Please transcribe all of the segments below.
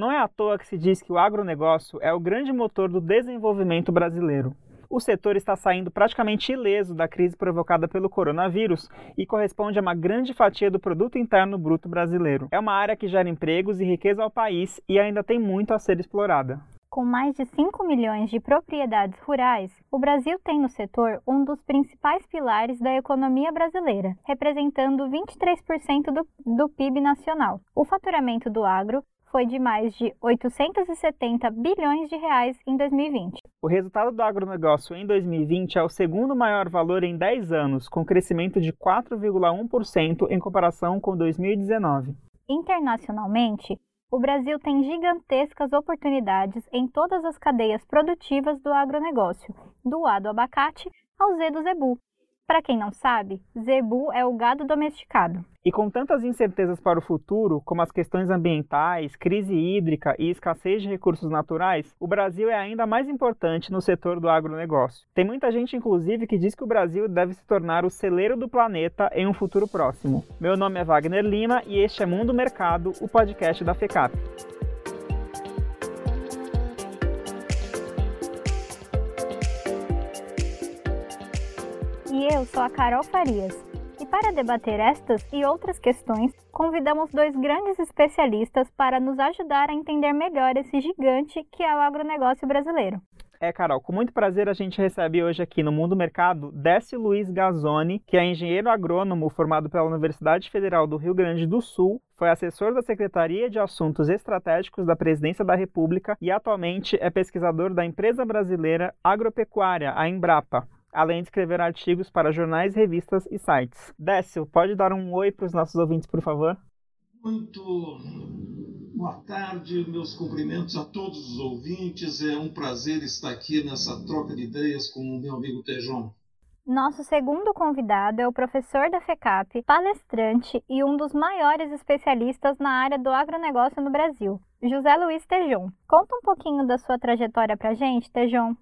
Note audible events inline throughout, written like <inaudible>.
Não é à toa que se diz que o agronegócio é o grande motor do desenvolvimento brasileiro. O setor está saindo praticamente ileso da crise provocada pelo coronavírus e corresponde a uma grande fatia do produto interno bruto brasileiro. É uma área que gera empregos e riqueza ao país e ainda tem muito a ser explorada. Com mais de 5 milhões de propriedades rurais, o Brasil tem no setor um dos principais pilares da economia brasileira, representando 23% do, do PIB nacional. O faturamento do agro foi de mais de 870 bilhões de reais em 2020. O resultado do agronegócio em 2020 é o segundo maior valor em 10 anos, com crescimento de 4,1% em comparação com 2019. Internacionalmente, o Brasil tem gigantescas oportunidades em todas as cadeias produtivas do agronegócio, do A do abacate ao Z do zebu. Para quem não sabe, zebu é o gado domesticado. E com tantas incertezas para o futuro, como as questões ambientais, crise hídrica e escassez de recursos naturais, o Brasil é ainda mais importante no setor do agronegócio. Tem muita gente, inclusive, que diz que o Brasil deve se tornar o celeiro do planeta em um futuro próximo. Meu nome é Wagner Lima e este é Mundo Mercado, o podcast da FECAP. E eu sou a Carol Farias. E para debater estas e outras questões, convidamos dois grandes especialistas para nos ajudar a entender melhor esse gigante que é o agronegócio brasileiro. É, Carol, com muito prazer a gente recebe hoje aqui no Mundo Mercado Décio Luiz Gazzoni, que é engenheiro agrônomo formado pela Universidade Federal do Rio Grande do Sul, foi assessor da Secretaria de Assuntos Estratégicos da Presidência da República e atualmente é pesquisador da empresa brasileira agropecuária, a Embrapa além de escrever artigos para jornais, revistas e sites. Décio, pode dar um oi para os nossos ouvintes, por favor? Muito boa tarde, meus cumprimentos a todos os ouvintes. É um prazer estar aqui nessa troca de ideias com o meu amigo Tejon. Nosso segundo convidado é o professor da FECAP, palestrante e um dos maiores especialistas na área do agronegócio no Brasil, José Luiz Tejon. Conta um pouquinho da sua trajetória para a gente, Tejon.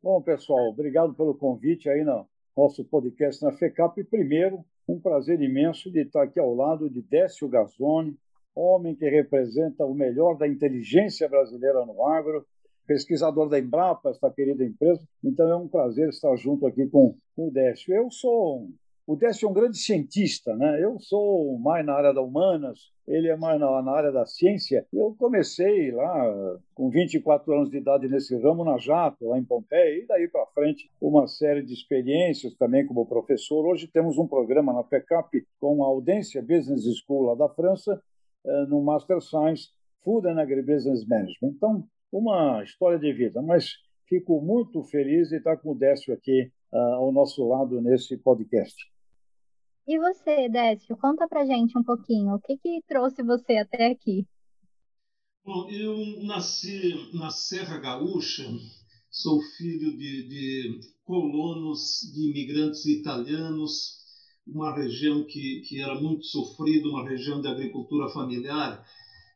Bom, pessoal, obrigado pelo convite aí no nosso podcast na FECAP. Primeiro, um prazer imenso de estar aqui ao lado de Décio Gazzoni, homem que representa o melhor da inteligência brasileira no agro, pesquisador da Embrapa, esta querida empresa. Então é um prazer estar junto aqui com o Décio. Eu sou o Décio é um grande cientista, né? Eu sou mais na área da humanas, ele é mais na, na, área da ciência. Eu comecei lá com 24 anos de idade nesse ramo na Jato, lá em Pompeia, e daí para frente uma série de experiências também como professor. Hoje temos um programa na PECAP com a Audência Business School lá da França, eh, no Master Science Food and Agribusiness Management. Então, uma história de vida, mas fico muito feliz de estar com o Décio aqui uh, ao nosso lado nesse podcast. E você, Décio, conta pra gente um pouquinho, o que, que trouxe você até aqui? Bom, eu nasci na Serra Gaúcha, sou filho de, de colonos, de imigrantes italianos, uma região que, que era muito sofrida, uma região de agricultura familiar,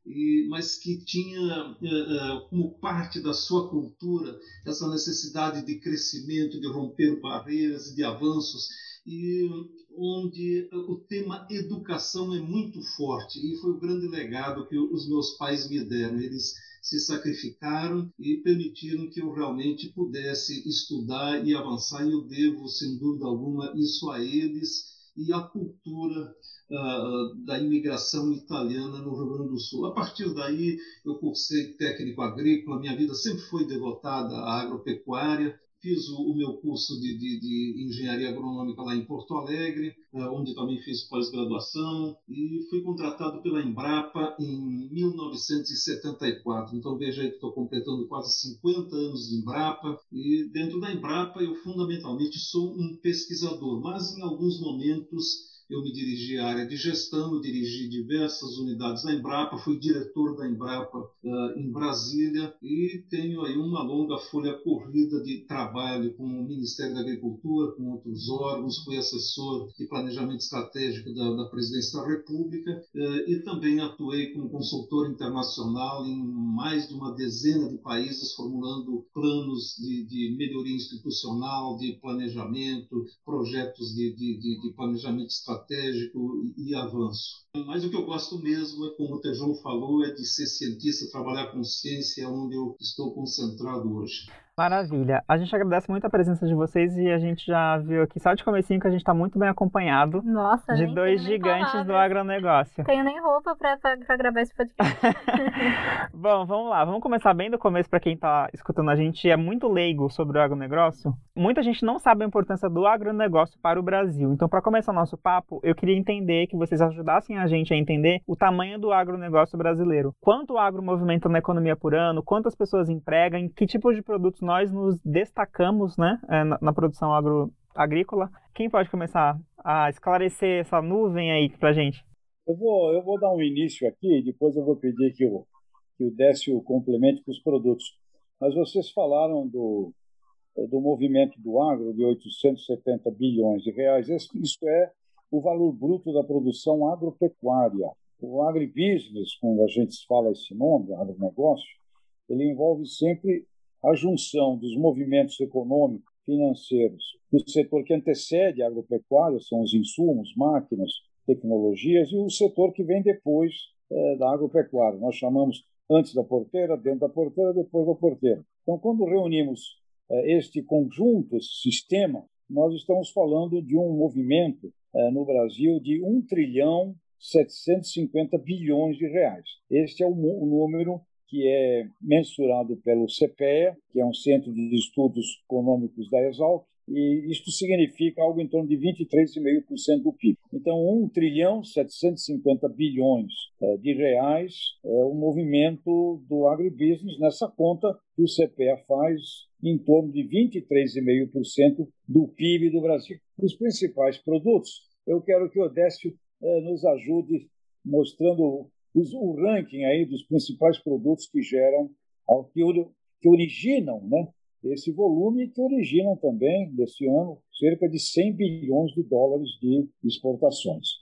e, mas que tinha uh, como parte da sua cultura essa necessidade de crescimento, de romper barreiras, de avanços e onde o tema educação é muito forte e foi o grande legado que os meus pais me deram. Eles se sacrificaram e permitiram que eu realmente pudesse estudar e avançar. E eu devo, sem dúvida alguma, isso a eles e à cultura uh, da imigração italiana no Rio Grande do Sul. A partir daí, eu cursei técnico agrícola, minha vida sempre foi devotada à agropecuária fiz o, meu curso de, de, de, engenharia agronômica lá em Porto Alegre, uh, onde também fiz pós-graduação, e fui contratado pela Embrapa em 1974. Então veja aí que estou completando quase 50 anos de Embrapa, e dentro da Embrapa eu fundamentalmente sou um pesquisador, mas em alguns momentos eu me dirigi à área de gestão, eu dirigi diversas unidades da Embrapa, fui diretor da Embrapa uh, em Brasília e tenho aí uma longa folha corrida de trabalho com o Ministério da Agricultura, com outros órgãos, fui assessor de planejamento estratégico da, da Presidência da República uh, e também atuei como consultor internacional em mais de uma dezena de países, formulando planos de, de melhoria institucional, de planejamento, projetos de, de, de planejamento estratégico estratégico e, avanço. Mas o que eu gosto mesmo é, como o Tejão falou, é de ser cientista, trabalhar com ciência, onde eu estou concentrado hoje. Maravilha. A gente agradece muito a presença de vocês e a gente já viu aqui só de comecinho que a gente está muito bem acompanhado Nossa, de dois gigantes do agronegócio. Tenho nem roupa para gravar esse podcast. <laughs> Bom, vamos lá. Vamos começar bem do começo para quem está escutando a gente é muito leigo sobre o agronegócio. Muita gente não sabe a importância do agronegócio para o Brasil. Então, para começar o nosso papo, eu queria entender que vocês ajudassem a gente a entender o tamanho do agronegócio brasileiro. Quanto o agro movimenta na economia por ano, quantas pessoas emprega, em que tipo de produtos nós nos destacamos né, é, na, na produção agro, agrícola. Quem pode começar a esclarecer essa nuvem aí para gente? Eu vou, eu vou dar um início aqui, depois eu vou pedir que o, que o Décio complemente com os produtos. Mas vocês falaram do, do movimento do agro de 870 bilhões de reais. Isso é o valor bruto da produção agropecuária. O agribusiness, quando a gente fala esse nome, agronegócio, ele envolve sempre a junção dos movimentos econômicos, financeiros do setor que antecede a agropecuária, são os insumos, máquinas, tecnologias, e o setor que vem depois é, da agropecuária. Nós chamamos antes da porteira, dentro da porteira, depois da porteira. Então, quando reunimos é, este conjunto, esse sistema, nós estamos falando de um movimento é, no Brasil de 1 trilhão 750 bilhões de reais. Este é o número que é mensurado pelo CPE, que é um Centro de Estudos Econômicos da Exalc, e isto significa algo em torno de 23,5% do PIB. Então, 1 trilhão 750 bilhões é, de reais é o movimento do agribusiness nessa conta que o CPE faz em torno de 23,5% do PIB do Brasil. Os principais produtos, eu quero que o Odécio é, nos ajude mostrando os, o ranking aí dos principais produtos que geram, que, que originam né, esse volume e que originam também, desse ano, cerca de 100 bilhões de dólares de exportações.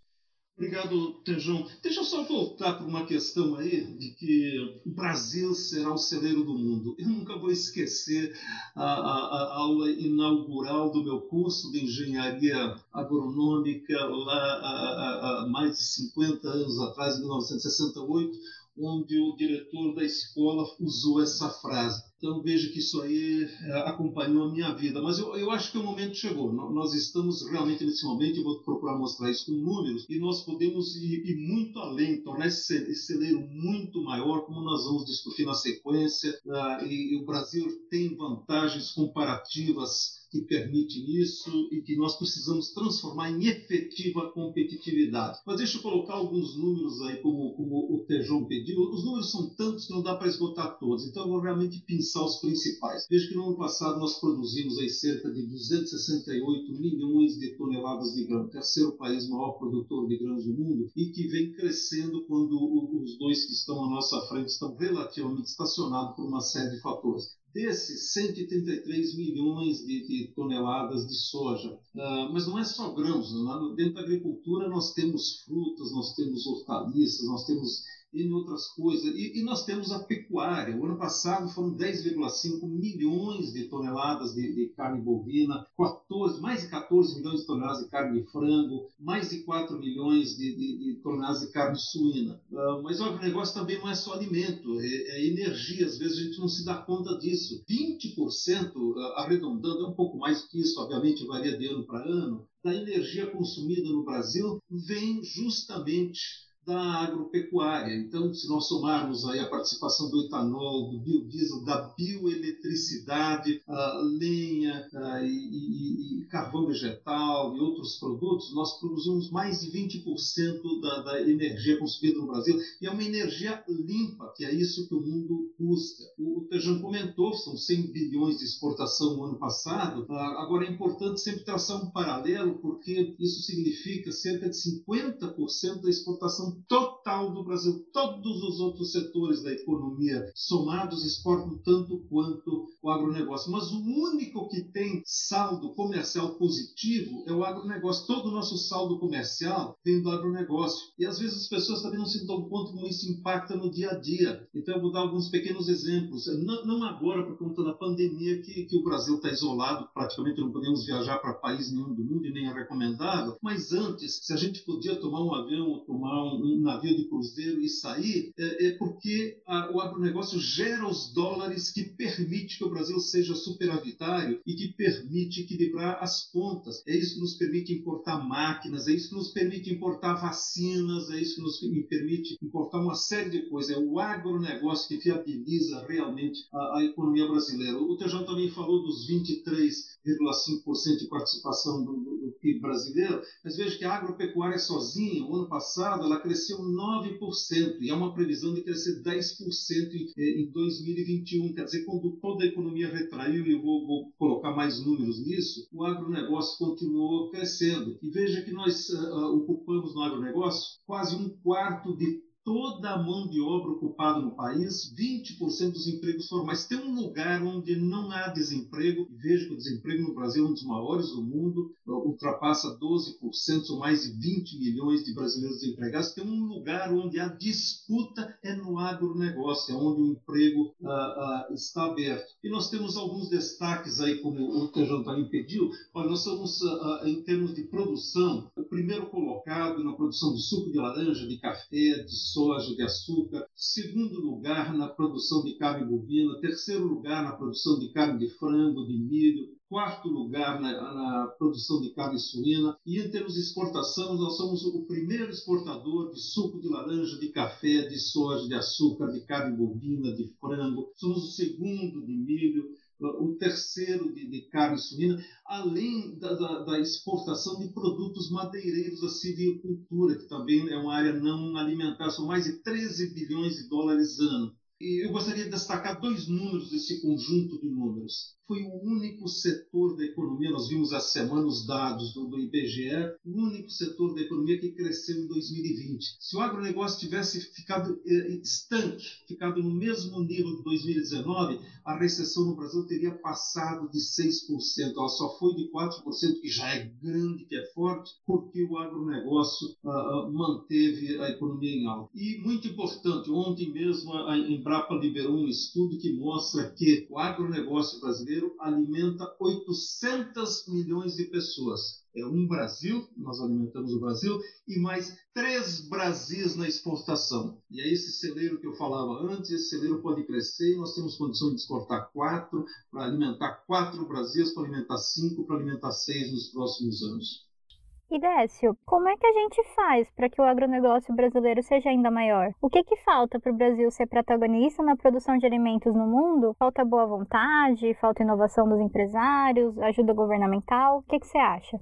Obrigado, Tejão. Deixa eu só voltar para uma questão aí de que o Brasil será o celeiro do mundo. Eu nunca vou esquecer a, a, a aula inaugural do meu curso de engenharia agronômica lá há mais de 50 anos atrás, em 1968, onde o diretor da escola usou essa frase. Então veja que isso aí é, acompanhou a minha vida. Mas eu, eu acho que o momento chegou. Nós estamos realmente nesse momento, eu vou procurar mostrar isso com números, e nós podemos ir, ir muito além, tornar esse, celeiro muito maior, como nós vamos discutir na sequência. Uh, e, e o Brasil tem vantagens comparativas que permitem isso e que nós precisamos transformar em efetiva competitividade. Mas deixa eu colocar alguns números aí, como, como o Tejão pediu. Os números são tantos que não dá para esgotar todos, então eu vou realmente pensar os principais. Veja que no ano passado nós produzimos aí cerca de 268 milhões de toneladas de grão, terceiro país maior produtor de grãos do mundo e que vem crescendo quando os dois que estão à nossa frente estão relativamente estacionados por uma série de fatores desses 133 milhões de, de toneladas de soja. Uh, mas não é só grãos, né? dentro da agricultura nós temos frutas, nós temos hortaliças, nós temos em outras coisas. E, e, nós temos a pecuária. O ano passado foram 10,5 milhões de toneladas de, de, carne bovina, 14, mais de 14 milhões de toneladas de carne de frango, mais de 4 milhões de, de, de toneladas de carne suína. Uh, mas o negócio também não é só alimento, é, é, energia. Às vezes a gente não se dá conta disso. 20%, ah, arredondando, é um pouco mais que isso, obviamente varia de ano para ano, da energia consumida no Brasil vem justamente da agropecuária. Então, se nós somarmos aí a participação do etanol, do biodiesel, da bioeletricidade, a lenha a, e, e, e, carvão vegetal e outros produtos, nós produzimos mais de 20% da, da, energia consumida no Brasil e é uma energia limpa, que é isso que o mundo busca. O, o Tejão comentou, são 100 bilhões de exportação no ano passado. Ah, agora, é importante sempre traçar um paralelo, porque isso significa cerca de 50% da exportação total do Brasil. Todos os outros setores da economia somados exportam tanto quanto o agronegócio. Mas o único que tem saldo comercial positivo é o agronegócio. Todo o nosso saldo comercial vem do agronegócio. E às vezes as pessoas também não se dão conta como isso impacta no dia a dia. Então eu vou dar alguns pequenos exemplos. Não, não agora, por conta da pandemia, que, que o Brasil está isolado, praticamente não podemos viajar para país nenhum do mundo e nem é recomendável. Mas antes, se a gente podia tomar um avião ou tomar um, um navio de cruzeiro e sair, é, é porque a, o agronegócio gera os dólares que permite que o Brasil seja superavitário e que permite equilibrar as contas. É isso que nos permite importar máquinas, é isso que nos permite importar vacinas, é isso que nos permite importar uma série de coisas. É o agronegócio que viabiliza realmente a, a economia brasileira. O Tejão também falou dos 23,5% de participação do, do, do PIB brasileiro, mas veja que a agropecuária sozinha, o ano passado, ela cresceu 9% e há uma previsão de crescer 10% em, em 2021. Quer dizer, quando toda a economia retraiu, e eu vou, vou colocar mais números nisso, o agronegócio continuou crescendo. E veja que nós uh, ocupamos no agronegócio quase um quarto de toda a mão de obra ocupada no país, 20% dos empregos formais. Tem um lugar onde não há desemprego, e que o desemprego no Brasil é um dos maiores do mundo, ultrapassa 12%, são mais de 20 milhões de brasileiros desempregados. Tem um lugar onde a disputa é no agronegócio, é onde o emprego uh, uh, está aberto. E nós temos alguns destaques aí, como o Tejão também pediu. Olha, nós somos, uh, em termos de produção, o primeiro colocado na produção de suco de laranja, de café, de soja, de açúcar, segundo lugar na produção de carne bovina, terceiro lugar na produção de carne de frango, de milho, quarto lugar na, na, produção de carne suína. E em termos de exportação, nós somos o primeiro exportador de suco de laranja, de café, de soja, de açúcar, de carne bovina, de frango. Somos o segundo de milho o terceiro de, de carne suína, além da, da, da, exportação de produtos madeireiros da silvicultura, que também é uma área não alimentar, são mais de 13 bilhões de dólares ano. Eu gostaria de destacar dois números desse conjunto de números foi o único setor da economia, nós vimos essa semana os dados do, IBGE, o único setor da economia que cresceu em 2020. Se o agronegócio tivesse ficado eh, estanque, ficado no mesmo nível de 2019, a recessão no Brasil teria passado de 6%. Ela só foi de 4%, que já é grande, que é forte, porque o agronegócio uh, manteve a economia em alta. E muito importante, ontem mesmo a Embrapa liberou um estudo que mostra que o agronegócio brasileiro alimenta 800 milhões de pessoas. É um Brasil, nós alimentamos o Brasil, e mais três Brasis na exportação. E é esse celeiro que eu falava antes, esse celeiro pode crescer nós temos condições de exportar quatro, para alimentar quatro Brasis, para alimentar cinco, para alimentar seis nos próximos anos. E Décio, como é que a gente faz para que o agronegócio brasileiro seja ainda maior? O que, que falta para o Brasil ser protagonista na produção de alimentos no mundo? Falta boa vontade, falta inovação dos empresários, ajuda governamental? O que, que você acha?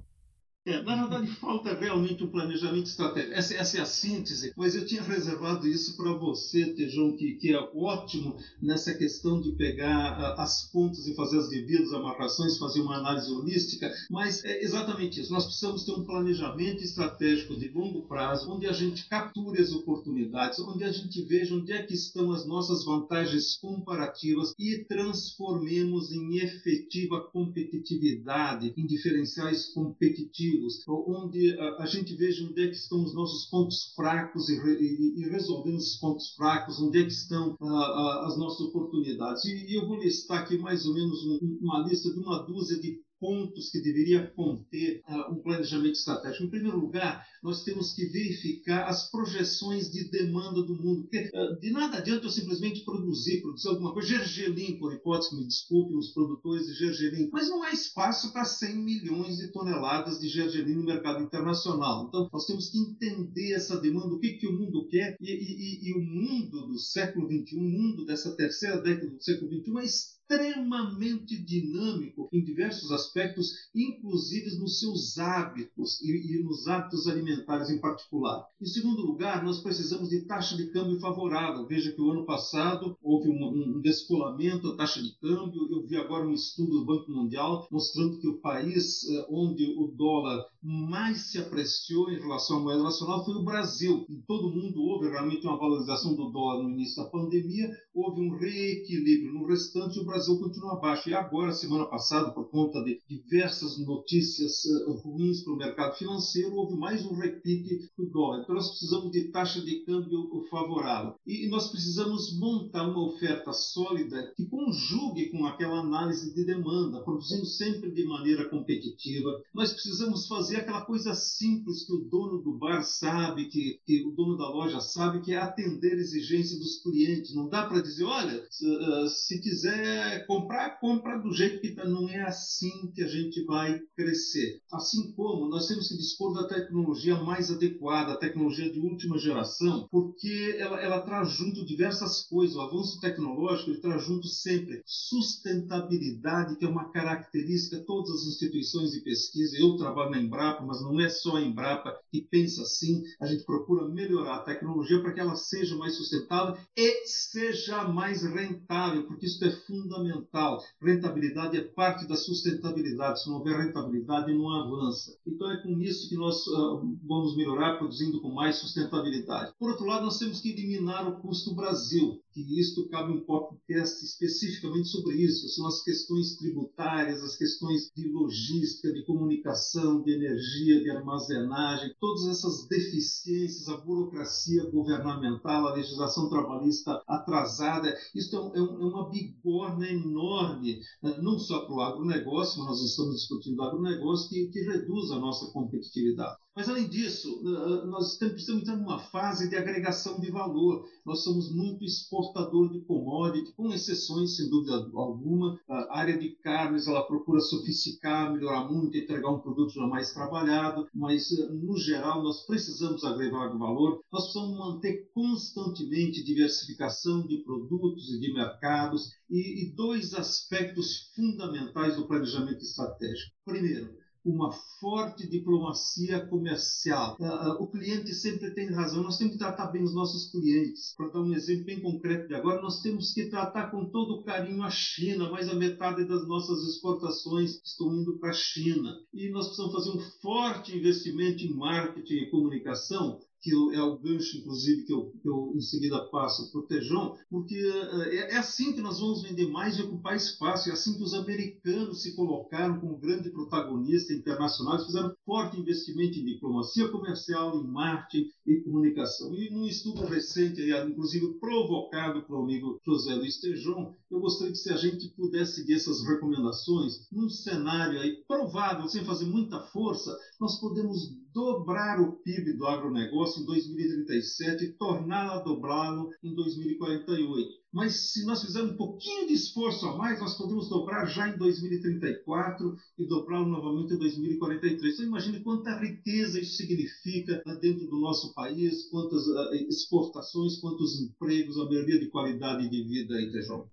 É, na verdade, falta realmente um planejamento estratégico. Essa, essa, é a síntese, mas eu tinha reservado isso para você, Tejão, que, que é ótimo nessa questão de pegar uh, as pontas e fazer as devidas amarrações, fazer uma análise holística, mas é exatamente isso. Nós precisamos ter um planejamento estratégico de longo prazo, onde a gente capture as oportunidades, onde a gente veja onde é que estão as nossas vantagens comparativas e transformemos em efetiva competitividade, em diferenciais competitivos onde a, a, gente veja onde é que estão os nossos pontos fracos e, e, e resolvemos esses pontos fracos, onde é que estão a, a, as nossas oportunidades. E, e, eu vou listar aqui mais ou menos um, uma lista de uma dúzia de pontos que deveria conter uh, um planejamento estratégico. Em primeiro lugar, nós temos que verificar as projeções de demanda do mundo. Porque uh, de nada adianta eu simplesmente produzir, produzir alguma coisa. Gergelim, por hipótese, me desculpem os produtores de gergelim, mas não há espaço para 100 milhões de toneladas de gergelim no mercado internacional. Então, nós temos que entender essa demanda, o que, que o mundo quer, e, e, e o mundo do século XXI, o mundo dessa terceira década do século XXI é extremamente dinâmico em diversos aspectos, inclusive nos seus hábitos e, e, nos hábitos alimentares em particular. Em segundo lugar, nós precisamos de taxa de câmbio favorável. Veja que o ano passado houve um, um descolamento da taxa de câmbio. Eu vi agora um estudo do Banco Mundial mostrando que o país eh, onde o dólar mais se apreciou em relação à moeda nacional foi o Brasil. Em todo mundo houve realmente uma valorização do dólar no início da pandemia, houve um reequilíbrio. No restante, o Brasil continua abaixo. E agora, semana passada, por conta de diversas notícias uh, ruins para o mercado financeiro, houve mais um repique do dólar. Então, nós precisamos de taxa de câmbio favorável. E nós precisamos montar uma oferta sólida que conjugue com aquela análise de demanda, produzindo sempre de maneira competitiva. Nós precisamos fazer aquela coisa simples que o dono do bar sabe, que, que o dono da loja sabe, que é atender a exigência dos clientes. Não dá para dizer, olha, se, uh, se, quiser comprar, compra do jeito que está. Não é assim que a gente vai crescer. Assim como nós temos que dispor da tecnologia mais adequada, a tecnologia de última geração, porque ela, ela traz junto diversas coisas. O avanço tecnológico ele traz junto sempre sustentabilidade, que é uma característica todas as instituições de pesquisa. Eu trabalho na Embrapa, mas não é só a Embrapa que pensa assim. A gente procura melhorar a tecnologia para que ela seja mais sustentável e seja mais rentável, porque isso é fundamental. Rentabilidade é parte da sustentabilidade. Se não houver rentabilidade, não avança. Então é com isso que nós uh, vamos melhorar, produzindo com mais sustentabilidade. Por outro lado, nós temos que eliminar o custo Brasil que isto cabe um podcast especificamente sobre isso. São as questões tributárias, as questões de logística, de comunicação, de energia, de armazenagem, todas essas deficiências, a burocracia governamental, a legislação trabalhista atrasada. Isso é, é, um, é uma bigorna enorme, né? não só para o agronegócio, mas nós estamos discutindo agronegócio, que, que reduz a nossa competitividade. Mas, além disso, nós precisamos entrar numa fase de agregação de valor. Nós somos muito exportador de commodity, com exceções, sem dúvida alguma. A área de carnes ela procura sofisticar, melhorar muito, entregar um produto já mais trabalhado, mas, no geral, nós precisamos agregar valor. Nós precisamos manter constantemente diversificação de produtos e de mercados e, e dois aspectos fundamentais do planejamento estratégico. Primeiro, uma forte diplomacia comercial. Ah, ah, o cliente sempre tem razão, nós temos que tratar bem os nossos clientes. Para dar um exemplo bem concreto de agora, nós temos que tratar com todo carinho a China, mais a metade das nossas exportações estão indo para a China. E nós precisamos fazer um forte investimento em marketing e comunicação que é o gancho, inclusive, que eu, que eu em seguida passo para o Tejão, porque eh, é, é, assim que nós vamos vender mais e ocupar espaço, é assim que os americanos se colocaram como grande protagonista internacional, fizeram forte investimento em diplomacia comercial, em marketing e comunicação. E num estudo recente, inclusive provocado pelo amigo José Luiz Tejão, eu gostaria que se a gente pudesse seguir essas recomendações, num cenário aí provável, sem fazer muita força, nós podemos dobrar o PIB do agronegócio em 2037 e torná-lo a dobrá-lo em 2048. Mas se nós fizermos um pouquinho de esforço a mais, nós podemos dobrar já em 2034 e dobrá-lo novamente em 2043. Então imagine quanta riqueza isso significa dentro do nosso país, quantas uh, exportações, quantos empregos, a melhoria de qualidade de vida aí, Tejão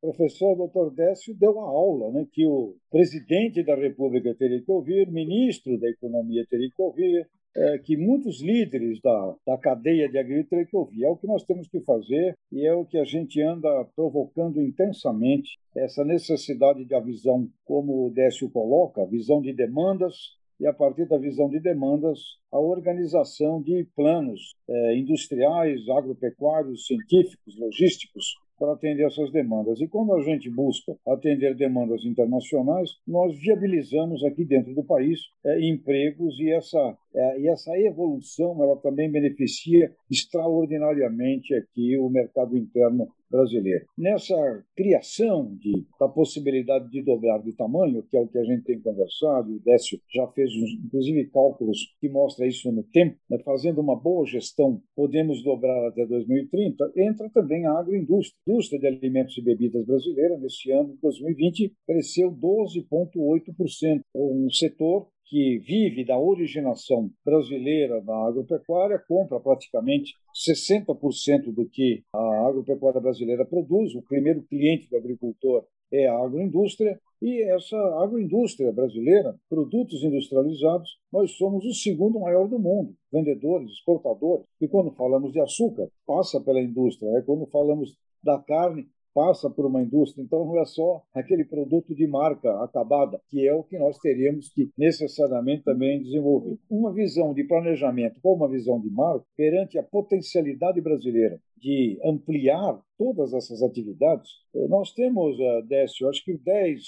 professor Dr. Décio deu uma aula né, que o presidente da República teria que ouvir, ministro da Economia teria que ouvir, é, que muitos líderes da, da cadeia de agricultura que ouvir. É o que nós temos que fazer e é o que a gente anda provocando intensamente, essa necessidade de visão, como o Décio coloca, visão de demandas, e, a partir da visão de demandas, a organização de planos é, industriais, agropecuários, científicos, logísticos, para atender essas demandas. E quando a gente busca atender demandas internacionais, nós viabilizamos aqui dentro do país é, empregos e essa, é, e essa evolução ela também beneficia extraordinariamente aqui o mercado interno brasileiro. Nessa criação de, da possibilidade de dobrar de tamanho, que é o que a gente tem conversado, o Décio já fez inclusive cálculos que mostram isso no tempo, né, fazendo uma boa gestão, podemos dobrar até 2030, entra também a agroindústria. A indústria de alimentos e bebidas brasileira, nesse ano, 2020, cresceu 12,8%, um setor que vive da originação brasileira na agropecuária, compra praticamente 60% do que a agropecuária brasileira produz. O primeiro cliente do agricultor é a agroindústria, e essa agroindústria brasileira, produtos industrializados, nós somos o segundo maior do mundo, vendedores, exportadores. E quando falamos de açúcar, passa pela indústria. Né? Quando falamos da carne, passa por uma indústria. Então, não é só aquele produto de marca acabada, que é o que nós teríamos que necessariamente também desenvolver. Uma visão de planejamento com uma visão de marca perante a potencialidade brasileira de ampliar todas essas atividades. Eh, nós temos, eh, Décio, acho que 10,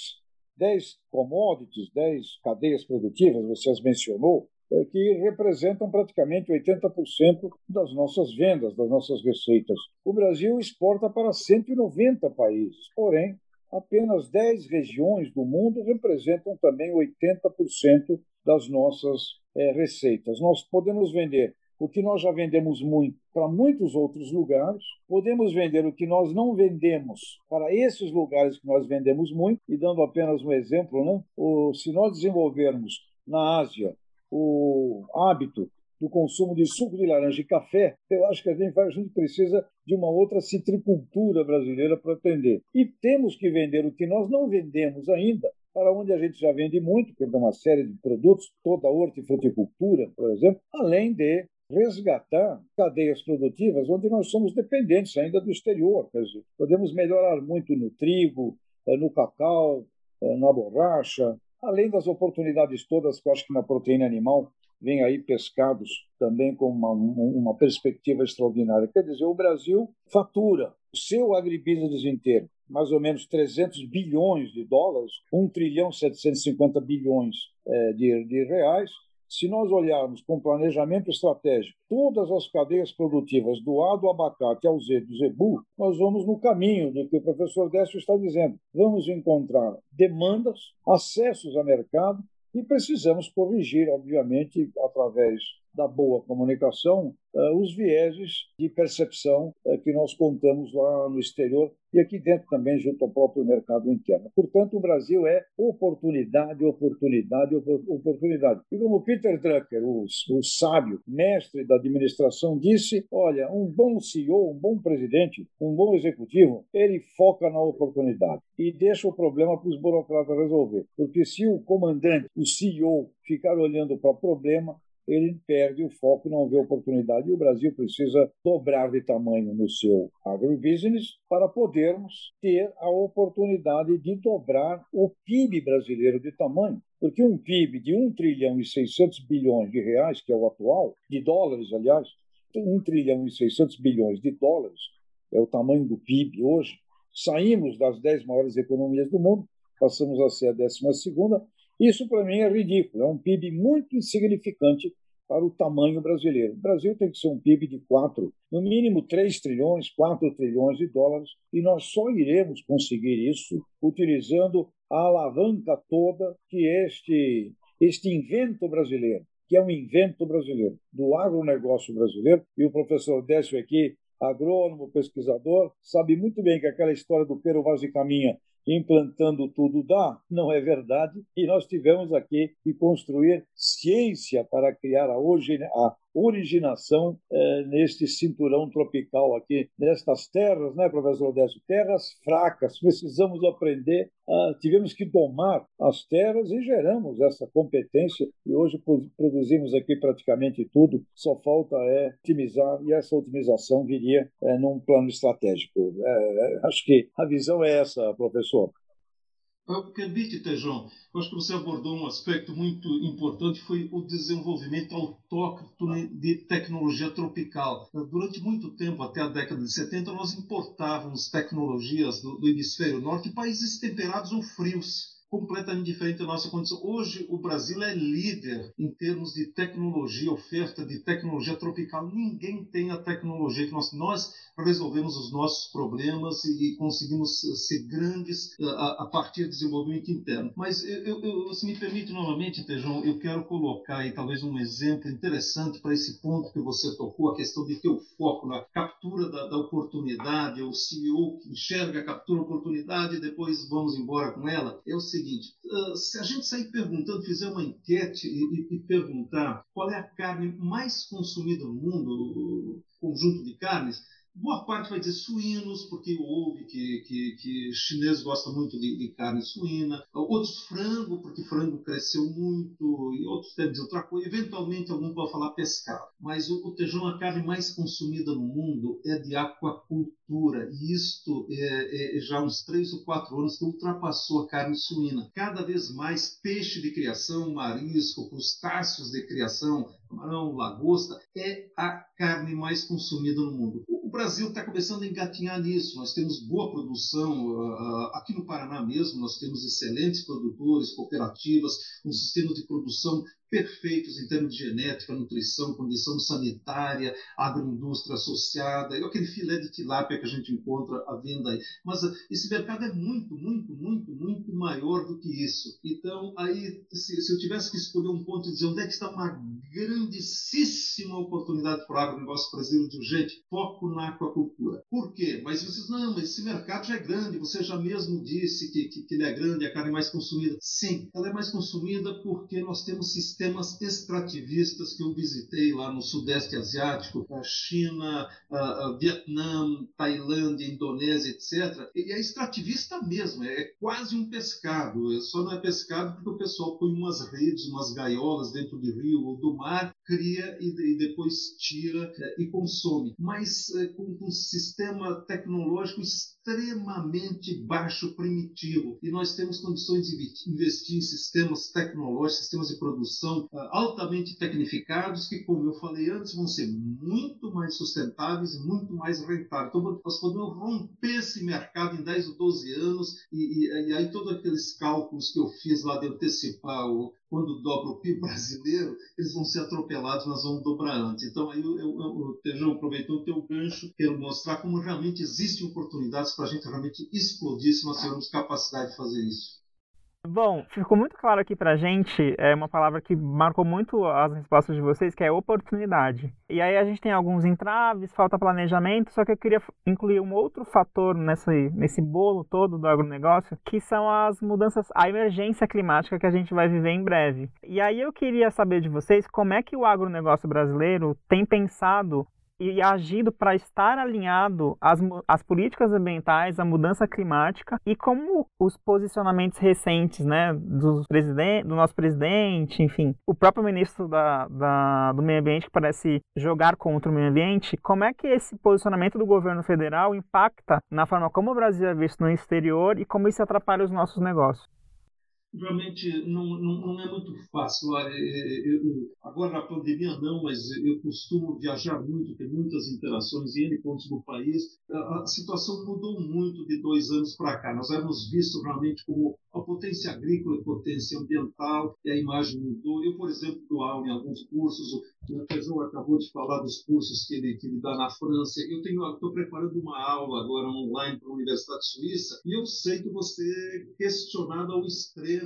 10 commodities, 10 cadeias produtivas, você as mencionou, que representam praticamente 80% das nossas vendas, das nossas receitas. O Brasil exporta para 190 países, porém, apenas 10 regiões do mundo representam também 80% das nossas é, receitas. Nós podemos vender o que nós já vendemos muito para muitos outros lugares, podemos vender o que nós não vendemos para esses lugares que nós vendemos muito, e dando apenas um exemplo, né? o, se nós desenvolvermos na Ásia o hábito do consumo de suco de laranja e café, eu acho que a gente, a gente precisa de uma outra citricultura brasileira para atender. E temos que vender o que nós não vendemos ainda, para onde a gente já vende muito, que é uma série de produtos, toda a hortifruticultura, por exemplo, além de resgatar cadeias produtivas onde nós somos dependentes ainda do exterior. Quer dizer, podemos melhorar muito no trigo, eh, no cacau, eh, na borracha, além das oportunidades todas que eu acho que na proteína animal vem aí pescados também com uma, uma perspectiva extraordinária. Quer dizer, o Brasil fatura o seu agribusiness inteiro, mais ou menos 300 bilhões de dólares, 1 trilhão 750 bilhões é, de, de reais, se nós olharmos com planejamento estratégico todas as cadeias produtivas, do A do abacate ao Z do zebu, nós vamos no caminho do que o professor Décio está dizendo. Vamos encontrar demandas, acessos a mercado e precisamos corrigir, obviamente, através da boa comunicação, uh, os vieses de percepção uh, que nós contamos lá no exterior e aqui dentro também, junto ao próprio mercado interno. Portanto, o Brasil é oportunidade, oportunidade, oportunidade. E como Peter Drucker, o, o sábio mestre da administração, disse: olha, um bom CEO, um bom presidente, um bom executivo, ele foca na oportunidade e deixa o problema para os burocratas resolver. Porque se o comandante, o CEO, ficar olhando para o problema, ele perde o foco, não vê oportunidade. E o Brasil precisa dobrar de tamanho no seu agribusiness para podermos ter a oportunidade de dobrar o PIB brasileiro de tamanho. Porque um PIB de 1 trilhão e 600 bilhões de reais, que é o atual, de dólares, aliás, 1 trilhão e 600 bilhões de dólares é o tamanho do PIB hoje. Saímos das 10 maiores economias do mundo, passamos a ser a 12 segunda, isso, para mim, é ridículo. É um PIB muito insignificante para o tamanho brasileiro. O Brasil tem que ser um PIB de 4, no mínimo 3 trilhões, 4 trilhões de dólares, e nós só iremos conseguir isso utilizando a alavanca toda que este, este invento brasileiro, que é um invento brasileiro, do agronegócio brasileiro, e o professor Décio aqui, agrônomo, pesquisador, sabe muito bem que aquela história do Pero Vaz de Caminha implantando tudo dá, não é verdade. E nós tivemos aqui que construir ciência para criar a, a originação é, neste cinturão tropical aqui, nestas terras, né, professor Décio? Terras fracas, precisamos aprender, tivemos que domar as terras e geramos essa competência e hoje produzimos aqui praticamente tudo, só falta é otimizar e essa otimização viria é, num plano estratégico. É, acho que a visão é essa, professor. Permite, Tejão, eu acho que você abordou um aspecto muito importante, foi o desenvolvimento autóctone de tecnologia tropical. Durante muito tempo, até a década de 70, nós importávamos tecnologias do, do hemisfério norte países temperados ou frios completamente diferente da nossa condição. Hoje, o Brasil é líder em termos de tecnologia, oferta de tecnologia tropical. Ninguém tem a tecnologia que nós, nós resolvemos os nossos problemas e, e conseguimos ser grandes uh, a, a, partir do desenvolvimento interno. Mas, eu, eu, se me permite novamente, Tejão, eu quero colocar aí talvez um exemplo interessante para esse ponto que você tocou, a questão de ter o foco na captura da, da oportunidade, o CEO que enxerga, captura a oportunidade e depois vamos embora com ela. É o seguinte: uh, se a gente sair perguntando, fizer uma enquete e, e, perguntar qual é a carne mais consumida no mundo, conjunto de carnes, Boa parte vai dizer suínos, porque ouve que, que, que chinês gosta muito de, de, carne suína. Outros frango, porque frango cresceu muito. E outros devem dizer outra coisa. Eventualmente algum pode falar pescado. Mas o, o tejão, a carne mais consumida no mundo, é de aquacultura. E isto é, é já há uns três ou quatro anos que ultrapassou a carne suína. Cada vez mais peixe de criação, marisco, crustáceos de criação, camarão, lagosta, é a carne mais consumida no mundo. O Brasil está começando a engatinhar nisso. Nós temos boa produção. Uh, aqui no Paraná mesmo, nós temos excelentes produtores, cooperativas, um sistema de produção perfeitos em termos de genética, nutrição, condição sanitária, agroindústria associada, e aquele filé de tilápia que a gente encontra à venda aí. Mas uh, esse mercado é muito, muito, muito, muito maior do que isso. Então, aí, se, se eu tivesse que escolher um ponto e dizer onde é que está uma grandíssima oportunidade para o agronegócio brasileiro de urgente, foco na aquacultura. Por quê? Mas vocês, não, mas esse mercado já é grande, você já mesmo disse que, que, que ele é grande, a carne é mais consumida. Sim, ela é mais consumida porque nós temos sistemas sistemas extrativistas que eu visitei lá no Sudeste Asiático, a China, a, Vietnã, Tailândia, Indonésia, etc. É extrativista mesmo, é quase um pescado. É, só não é pescado porque o pessoal põe umas redes, umas gaiolas dentro de rio ou do mar, cria e, e depois tira é, e consome. Mas é, com um sistema tecnológico extremamente baixo, primitivo. E nós temos condições de investir em sistemas tecnológicos, sistemas de produção uh, altamente tecnificados, que, como eu falei antes, vão ser muito mais sustentáveis e muito mais rentáveis. Então, nós podemos romper esse mercado em 10 ou 12 anos, e, e, e aí todos aqueles cálculos que eu fiz lá de antecipar o, quando dobra o PIB <laughs> brasileiro, eles vão ser atropelados, nós vamos dobrar antes. Então, aí o Tejão aproveitou o teu gancho, quero mostrar como realmente existem oportunidades para a gente realmente explodir se nós tivermos capacidade de fazer isso. Bom, ficou muito claro aqui pra gente, é uma palavra que marcou muito as respostas de vocês, que é oportunidade. E aí a gente tem alguns entraves, falta planejamento, só que eu queria incluir um outro fator nesse, nesse bolo todo do agronegócio, que são as mudanças, a emergência climática que a gente vai viver em breve. E aí eu queria saber de vocês como é que o agronegócio brasileiro tem pensado e agindo para estar alinhado às, às políticas ambientais, à mudança climática e como os posicionamentos recentes né, do, do nosso presidente, enfim, o próprio ministro da, da, do Meio Ambiente que parece jogar contra o meio ambiente, como é que esse posicionamento do governo federal impacta na forma como o Brasil é visto no exterior e como isso atrapalha os nossos negócios? Realmente não, não, não, é muito fácil. Eu, agora na pandemia não, mas eu costumo viajar muito, ter muitas interações em N pontos do país. A, a situação mudou muito de dois anos para cá. Nós éramos vistos realmente como a potência agrícola e potência ambiental, e a imagem mudou. Eu, por exemplo, dou aula em alguns cursos, o Peugeot acabou de falar dos cursos que ele, que ele dá na França. Eu estou preparando uma aula agora online para a Universidade Suíça, e eu sei que você é questionado ao extremo,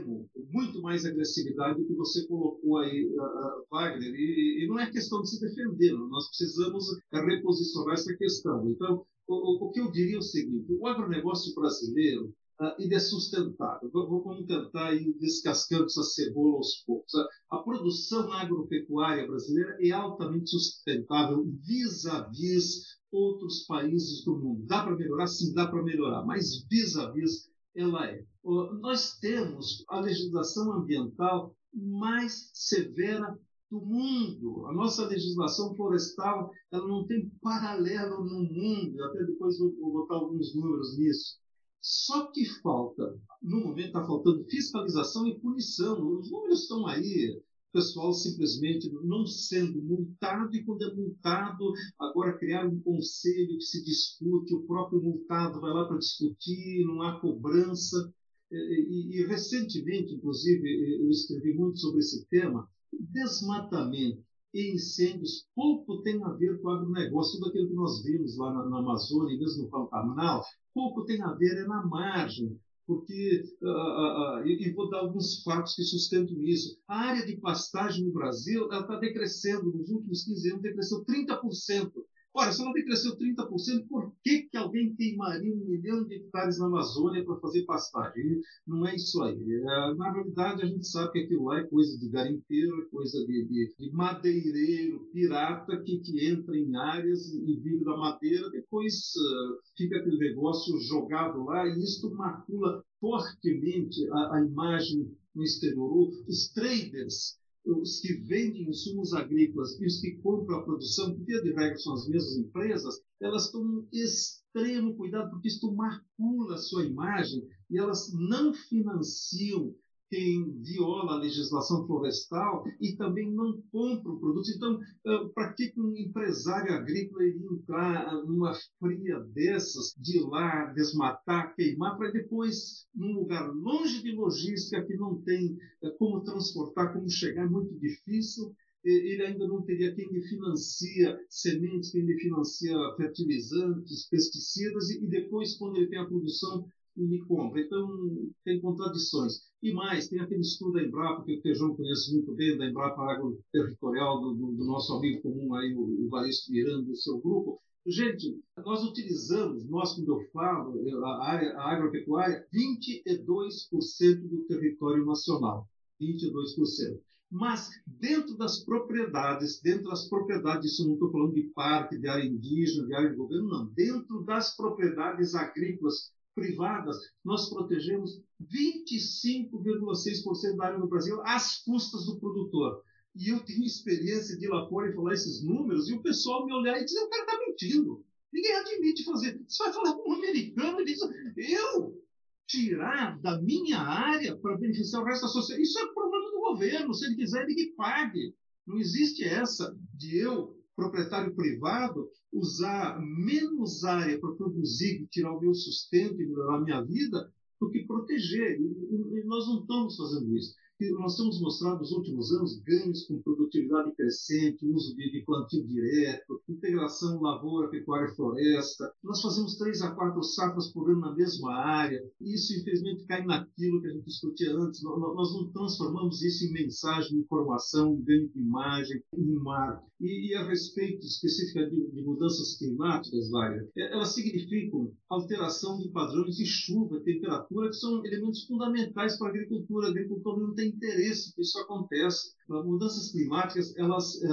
muito mais agressividade do que você colocou aí, uh, Wagner, e, e não é questão de se defender, nós precisamos reposicionar essa questão. Então, o, o, que eu diria é o seguinte: o agronegócio brasileiro uh, ele é sustentável. Vamos tentar ir descascando essa cebola aos poucos. A produção agropecuária brasileira é altamente sustentável vis-à-vis outros países do mundo. Dá para melhorar? Sim, dá para melhorar, mas vis-à-vis ela é. Nós temos a legislação ambiental mais severa do mundo. A nossa legislação florestal ela não tem paralelo no mundo. Até depois vou, vou botar alguns números nisso. Só que falta, no momento está faltando fiscalização e punição. Os números estão aí. O pessoal simplesmente não sendo multado e quando é multado, agora criar um conselho que se discute, o próprio multado vai lá para discutir, não há cobrança. E, e, recentemente, inclusive, eu escrevi muito sobre esse tema, desmatamento e incêndios pouco tem a ver com o agronegócio, tudo aquilo que nós vimos lá na, na Amazônia, mesmo no Pantanal, pouco tem a ver é na margem, porque, uh, uh, uh, e, vou dar alguns fatos que sustentam isso. A área de pastagem no Brasil está decrescendo, nos últimos 15 anos, decresceu 30%. Ora, se ela decresceu 30%, por que, que alguém queimaria um milhão de hectares na Amazônia para fazer pastagem? Não é isso aí. É, na realidade, a gente sabe que aquilo lá é coisa de garimpeiro, é coisa de, de, de madeireiro, pirata, que, que entra em áreas e vive da madeira, depois uh, fica aquele negócio jogado lá, e isto macula fortemente a, a imagem no exterior. Os traders os que vendem insumos agrícolas e os que compram a produção, que via de regra são as mesmas empresas, elas tomam extremo cuidado porque isto macula a sua imagem e elas não financiam quem viola a legislação florestal e também não compra o produto. Então, ah, para que um empresário agrícola iria entrar numa fria dessas, de lá, desmatar, queimar, para depois, num lugar longe de logística, que não tem ah, como transportar, como chegar, é muito difícil, ele ainda não teria quem lhe financia sementes, quem lhe financia fertilizantes, pesticidas, e depois, quando ele tem a produção, me compra. Então, tem contradições. E mais, tem aquele estudo da Embrapa, que o Tejão conhece muito bem, da Embrapa Agroterritorial, do, do, do nosso amigo comum aí, o, o Varisto Miranda, do seu grupo. Gente, nós utilizamos, nós, quando eu falo, a, área, a agropecuária, 22% do território nacional. 22%. Mas dentro das propriedades, dentro das propriedades, isso não estou falando de parque, de área indígena, de área de governo, não. Dentro das propriedades agrícolas privadas, nós protegemos 25,6% da área no Brasil às custas do produtor. E eu tenho experiência de ir lá fora e falar esses números, e o pessoal me olhar e dizer: o cara está mentindo. Ninguém admite fazer. Você vai falar com um americano e diz: eu tirar da minha área para beneficiar o resto da sociedade. Isso é problema do governo. Se ele quiser, ele que pague. Não existe essa de eu proprietário privado usar menos área para produzir, tirar o meu sustento e melhorar a minha vida, do que proteger. E nós não estamos fazendo isso nós temos mostrado nos últimos anos ganhos com produtividade crescente, uso de, de plantio direto, integração lavoura, pecuária e floresta. Nós fazemos três a quatro safras por ano na mesma área. Isso, infelizmente, cai naquilo que a gente discutia antes. Nós, nós não transformamos isso em mensagem, informação, em ganho de imagem, em marco. E, e a respeito específica de, de mudanças climáticas, Wagner, é, elas significam alteração de padrões de chuva, temperatura, que são elementos fundamentais para a agricultura. A agricultura não tem interesse que isso aconteça. As mudanças climáticas elas eh,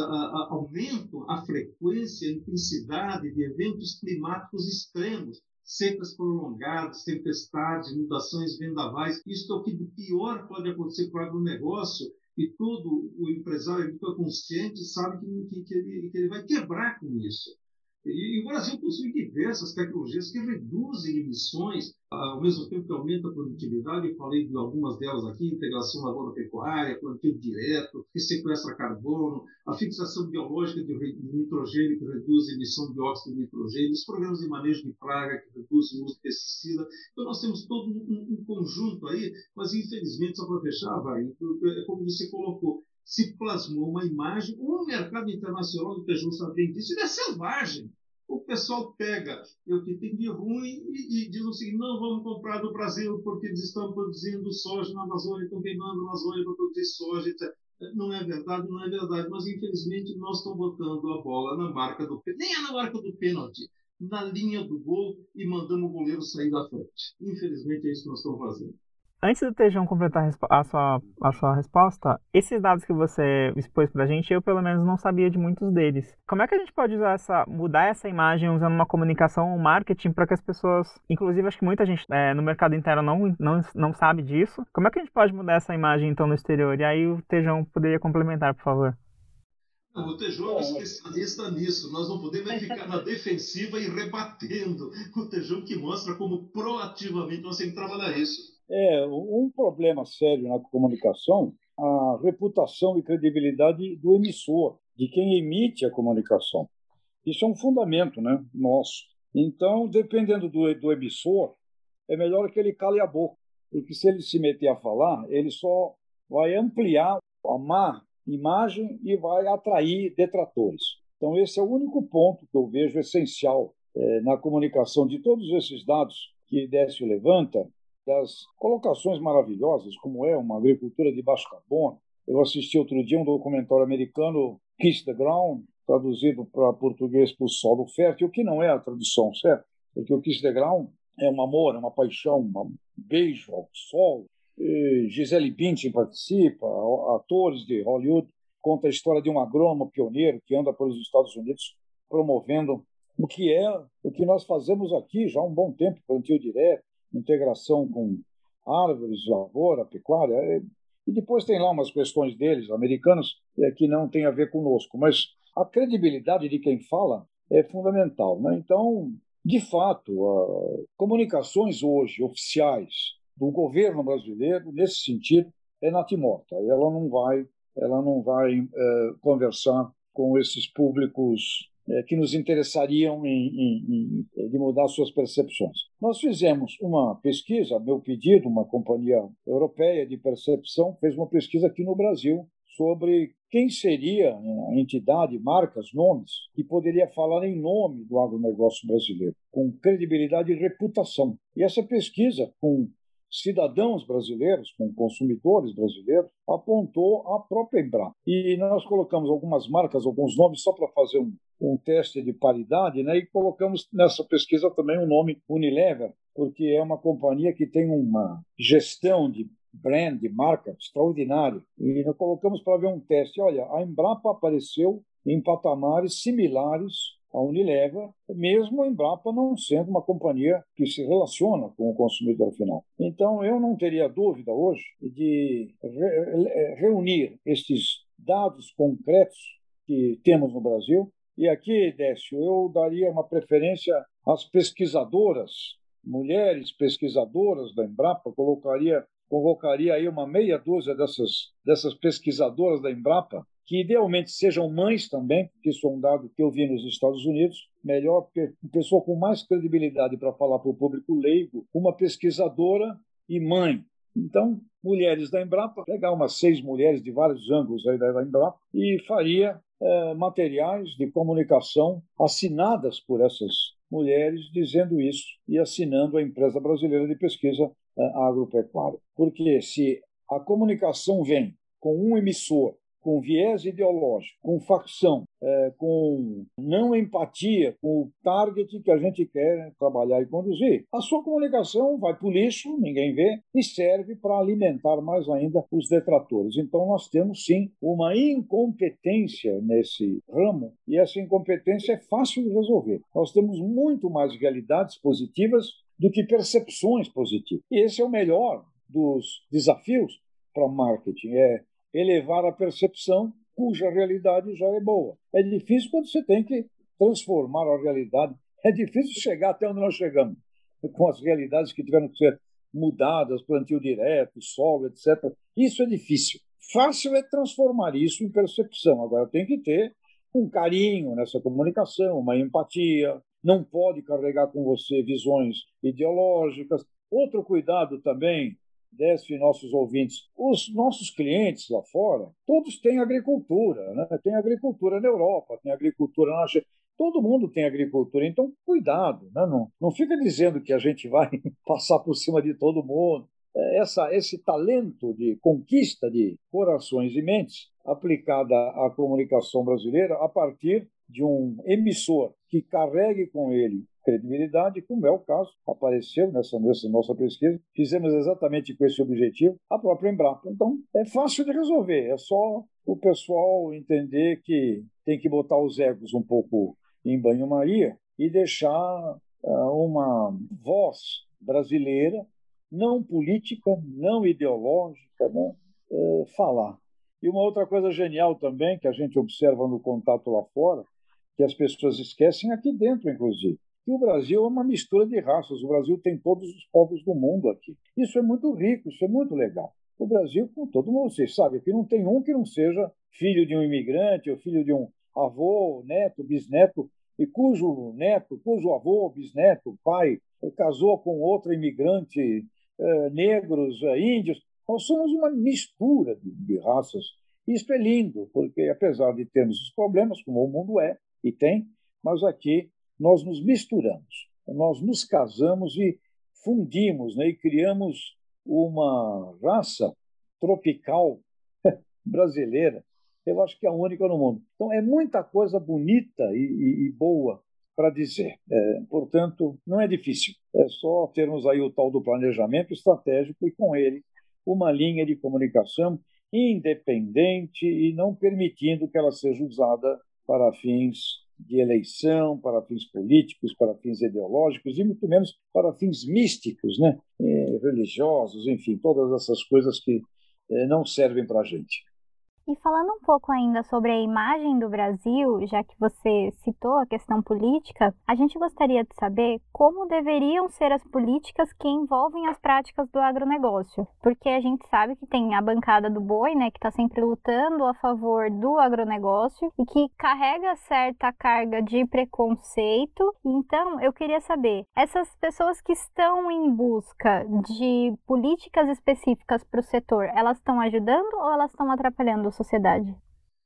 aumentam a frequência, a intensidade de eventos climáticos extremos, secas prolongadas, tempestades, inundações, vendavais. Isso é o que de pior pode acontecer para o agronegócio e todo o empresário que é consciente sabe que, que, ele, que ele vai quebrar com isso. E, o Brasil possui diversas tecnologias que reduzem emissões, ao mesmo tempo que aumenta a produtividade. Eu falei de algumas delas aqui: integração lavoura-pecuária, plantio direto, que sequestra carbono, a fixação biológica de nitrogênio, que reduz a emissão de dióxido de nitrogênio, os programas de manejo de praga, que reduzem o uso de pesticida. Então, nós temos todo um, um conjunto aí, mas infelizmente, só para fechar, vai, é como você colocou, se plasmou uma imagem, o mercado internacional do feijão sabe disso, ele é selvagem. O pessoal pega o que tem de ruim e, e, diz o seguinte: não vamos comprar do Brasil porque eles estão produzindo soja na Amazônia, estão queimando a Amazônia para produzir soja, etc. Não é verdade, não é verdade, mas infelizmente nós estamos botando a bola na marca do nem é na marca do pênalti, na linha do gol e mandando o goleiro sair da frente. Infelizmente é isso que nós estamos fazendo. Antes do Tejão completar a sua, a sua resposta, esses dados que você expôs pra gente, eu pelo menos não sabia de muitos deles. Como é que a gente pode usar essa, mudar essa imagem usando uma comunicação, um marketing, para que as pessoas, inclusive acho que muita gente é, no mercado interno não, não, não sabe disso. Como é que a gente pode mudar essa imagem então no exterior? E aí o Tejão poderia complementar, por favor. O Tejão é um especialista nisso. Nós não podemos ficar na defensiva e rebatendo. O Tejão que mostra como proativamente nós temos que trabalhar isso. É um problema sério na comunicação a reputação e credibilidade do emissor, de quem emite a comunicação. Isso é um fundamento né, nosso. Então, dependendo do, do emissor, é melhor que ele cale a boca, porque se ele se meter a falar, ele só vai ampliar a má imagem e vai atrair detratores. Então, esse é o único ponto que eu vejo essencial é, na comunicação de todos esses dados que Décio levanta, das colocações maravilhosas, como é uma agricultura de baixo carbono. Eu assisti outro dia um documentário americano, Kiss the Ground, traduzido para português por solo fértil, que não é a tradução certa, porque o Kiss the Ground é um amor, é uma paixão, um beijo ao solo. E Gisele Bündchen participa, atores de Hollywood, conta a história de um agrônomo pioneiro que anda pelos Estados Unidos promovendo o que é o que nós fazemos aqui já há um bom tempo, plantio direto, integração com árvores, lavoura, pecuária. É, e depois tem lá umas questões deles, americanos, é, que não tem a ver conosco. Mas a credibilidade de quem fala é fundamental. Né? Então, de fato, comunicações hoje oficiais do governo brasileiro, nesse sentido, é natimorta. Ela não vai, ela não vai é, conversar com esses públicos que nos interessariam em, em, em, de mudar suas percepções. Nós fizemos uma pesquisa, a meu pedido, uma companhia europeia de percepção fez uma pesquisa aqui no Brasil sobre quem seria a entidade, marcas, nomes, que poderia falar em nome do agronegócio brasileiro, com credibilidade e reputação. E essa pesquisa, com cidadãos brasileiros, com consumidores brasileiros, apontou a própria Embrapa. E nós colocamos algumas marcas, alguns nomes, só para fazer um, um teste de paridade, né? e colocamos nessa pesquisa também o nome Unilever, porque é uma companhia que tem uma gestão de brand, de marca extraordinária. E nós colocamos para ver um teste. Olha, a Embrapa apareceu em patamares similares a Unilever, mesmo a Embrapa não sendo uma companhia que se relaciona com o consumidor final. Então, eu não teria dúvida hoje de reunir estes dados concretos que temos no Brasil. E aqui, Décio, eu daria uma preferência às pesquisadoras, mulheres pesquisadoras da Embrapa, colocaria convocaria aí uma meia dúzia dessas, dessas pesquisadoras da Embrapa que idealmente sejam mães também, porque isso é um dado que eu vi nos Estados Unidos, melhor, pessoa com mais credibilidade para falar para o público leigo, uma pesquisadora e mãe. Então, mulheres da Embrapa, pegar umas seis mulheres de vários ângulos aí da Embrapa e faria é, materiais de comunicação assinadas por essas mulheres dizendo isso e assinando a empresa brasileira de pesquisa é, agropecuária. Porque se a comunicação vem com um emissor com viés ideológico, com facção, é, com não empatia com o target que a gente quer trabalhar e conduzir, a sua comunicação vai para o lixo, ninguém vê, e serve para alimentar mais ainda os detratores. Então, nós temos sim uma incompetência nesse ramo, e essa incompetência é fácil de resolver. Nós temos muito mais realidades positivas do que percepções positivas. E esse é o melhor dos desafios para marketing, é elevar a percepção cuja realidade já é boa. É difícil quando você tem que transformar a realidade. É difícil chegar até onde nós chegamos, com as realidades que tiveram que ser mudadas, plantio direto, solo, etc. Isso é difícil. Fácil é transformar isso em percepção. Agora tem que ter um carinho nessa comunicação, uma empatia. Não pode carregar com você visões ideológicas. Outro cuidado também desce nossos ouvintes, os nossos clientes lá fora, todos têm agricultura, né? tem agricultura na Europa, tem agricultura na China, todo mundo tem agricultura, então cuidado, né? não, não fica dizendo que a gente vai <laughs> passar por cima de todo mundo. É, essa, esse talento de conquista de corações e mentes aplicada à comunicação brasileira a partir de um emissor que carregue com ele credibilidade, como é o caso, apareceu nessa, nessa nossa pesquisa. Fizemos exatamente com esse objetivo a própria Embrapa. Então, é fácil de resolver, é só o pessoal entender que tem que botar os egos um pouco em banho-maria e deixar uh, uma voz brasileira, não política, não ideológica, né, uh, falar. E uma outra coisa genial também, que a gente observa no contato lá fora, que as pessoas esquecem aqui dentro, inclusive que o Brasil é uma mistura de raças. O Brasil tem todos os povos do mundo aqui. Isso é muito rico, isso é muito legal. O Brasil, com todo mundo, vocês sabem, que não tem um que não seja filho de um imigrante ou filho de um avô, neto, bisneto, e cujo neto, cujo avô, bisneto, pai, casou com outro imigrante, eh, negros, eh, índios. Nós somos uma mistura de, de raças. Isso é lindo, porque apesar de termos os problemas, como o mundo é, e tem, mas aqui nós nos misturamos, nós nos casamos e fundimos né, e criamos uma raça tropical <laughs> brasileira. Eu acho que é a única no mundo. Então, é muita coisa bonita e, e, e boa para dizer. É, portanto, não é difícil. É só termos aí o tal do planejamento estratégico e, com ele, uma linha de comunicação independente e não permitindo que ela seja usada para fins de eleição, para fins políticos, para fins ideológicos e muito menos para fins místicos, né? religiosos, enfim, todas essas coisas que eh, não servem para a gente. E falando um pouco ainda sobre a imagem do Brasil, já que você citou a questão política, a gente gostaria de saber como deveriam ser as políticas que envolvem as práticas do agronegócio. Porque a gente sabe que tem a bancada do boi, né, que está sempre lutando a favor do agronegócio e que carrega certa carga de preconceito. Então, eu queria saber, essas pessoas que estão em busca de políticas específicas para o setor, elas estão ajudando ou elas estão atrapalhando sociedade?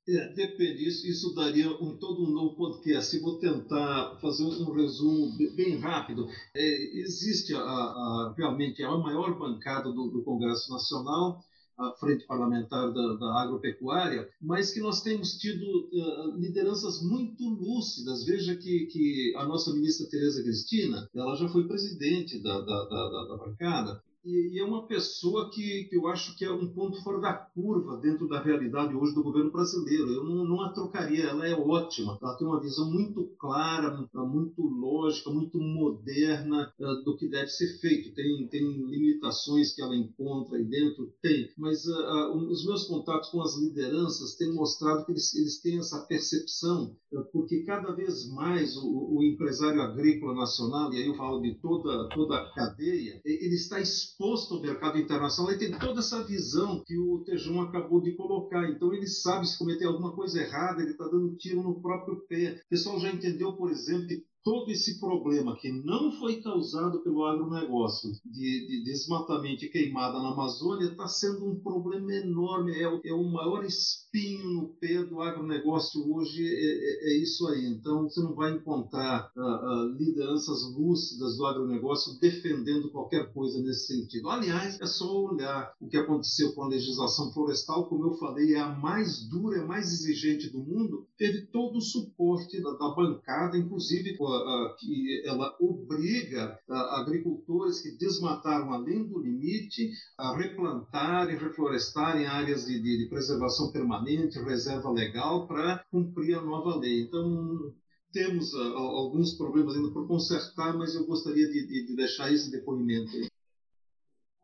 É, depende, isso, isso daria um, todo um novo podcast. Eu vou tentar fazer um resumo bem rápido. É, existe a, a, realmente a maior bancada do, do, Congresso Nacional, a Frente Parlamentar da, da Agropecuária, mas que nós temos tido uh, lideranças muito lúcidas. Veja que, que a nossa ministra Tereza Cristina, ela já foi presidente da, da, da, da bancada, e, é uma pessoa que, que eu acho que é um ponto fora da curva dentro da realidade hoje do governo brasileiro. Eu não, não a trocaria, ela é ótima. Ela tem uma visão muito clara, muito lógica, muito moderna uh, do que deve ser feito. Tem, tem limitações que ela encontra aí dentro? Tem. Mas uh, uh, os meus contatos com as lideranças têm mostrado que eles, eles têm essa percepção, porque cada vez mais o, o empresário agrícola nacional, e aí eu falo de toda, toda a cadeia, ele está exposto exposto ao mercado internacional, ele tem toda essa visão que o Tejão acabou de colocar. Então ele sabe se cometer alguma coisa errada, ele está dando tiro no próprio pé. O pessoal já entendeu, por exemplo, que todo esse problema que não foi causado pelo agronegócio de, de desmatamento e queimada na Amazônia está sendo um problema enorme. É, é, o maior espinho no pé do agronegócio hoje, é, é, é isso aí. Então, você não vai encontrar uh, uh, lideranças lúcidas do agronegócio defendendo qualquer coisa nesse sentido. Aliás, é só olhar o que aconteceu com a legislação florestal, como eu falei, é a mais dura, é a mais exigente do mundo, teve todo o suporte da, da bancada, inclusive com que ela obriga agricultores que desmataram além do limite a replantar e reflorestarem áreas de, de, preservação permanente, reserva legal, para cumprir a nova lei. Então, temos alguns problemas ainda por consertar, mas eu gostaria de, de, de deixar esse depoimento aí.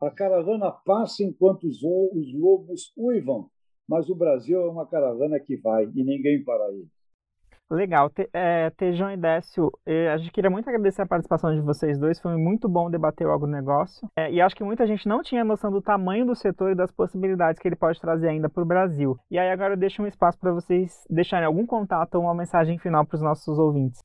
A caravana passa enquanto os, os lobos uivam, mas o Brasil é uma caravana que vai e ninguém para ele. Legal. Te, é, Tejão e Décio, a gente queria muito agradecer a participação de vocês dois. Foi muito bom debater o agronegócio. É, e acho que muita gente não tinha noção do tamanho do setor e das possibilidades que ele pode trazer ainda para o Brasil. E aí agora eu deixo um espaço para vocês deixarem algum contato ou uma mensagem final para os nossos ouvintes.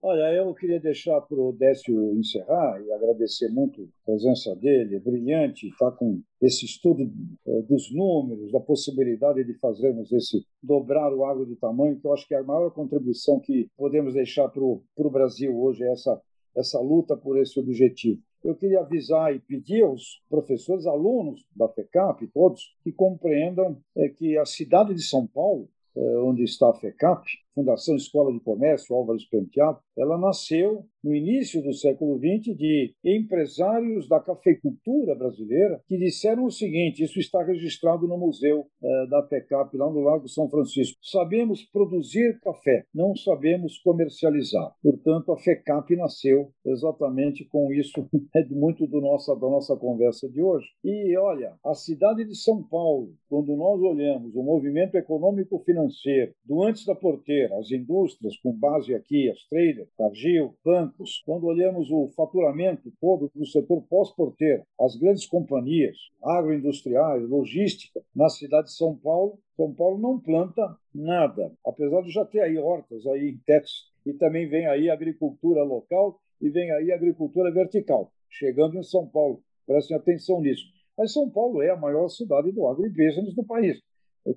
Olha, eu queria deixar para o Décio encerrar e agradecer muito a presença dele, é brilhante, está com esse estudo é, dos números, da possibilidade de fazermos esse dobrar o agro de tamanho, que eu acho que é a maior contribuição que podemos deixar para o Brasil hoje, é essa, essa luta por esse objetivo. Eu queria avisar e pedir aos professores, alunos da FECAP, todos, que compreendam é, que a cidade de São Paulo, é, onde está a FECAP, Fundação Escola de Comércio Álvares Penteado, ela nasceu no início do século XX de empresários da cafeicultura brasileira que disseram o seguinte: isso está registrado no museu eh, da PECAP, lá no Lago São Francisco. Sabemos produzir café, não sabemos comercializar. Portanto, a FECAP nasceu exatamente com isso, <laughs> é muito do nossa, da nossa conversa de hoje. E olha, a cidade de São Paulo, quando nós olhamos o movimento econômico-financeiro do antes da porteira, as indústrias com base aqui, as traders, Cargill, bancos, quando olhamos o faturamento todo do setor pós-porteiro, as grandes companhias agroindustriais, logística, na cidade de São Paulo, São Paulo não planta nada, apesar de já ter aí hortas aí em Texas, e também vem aí agricultura local e vem aí agricultura vertical, chegando em São Paulo. Prestem atenção nisso. Mas São Paulo é a maior cidade do agribusiness do país.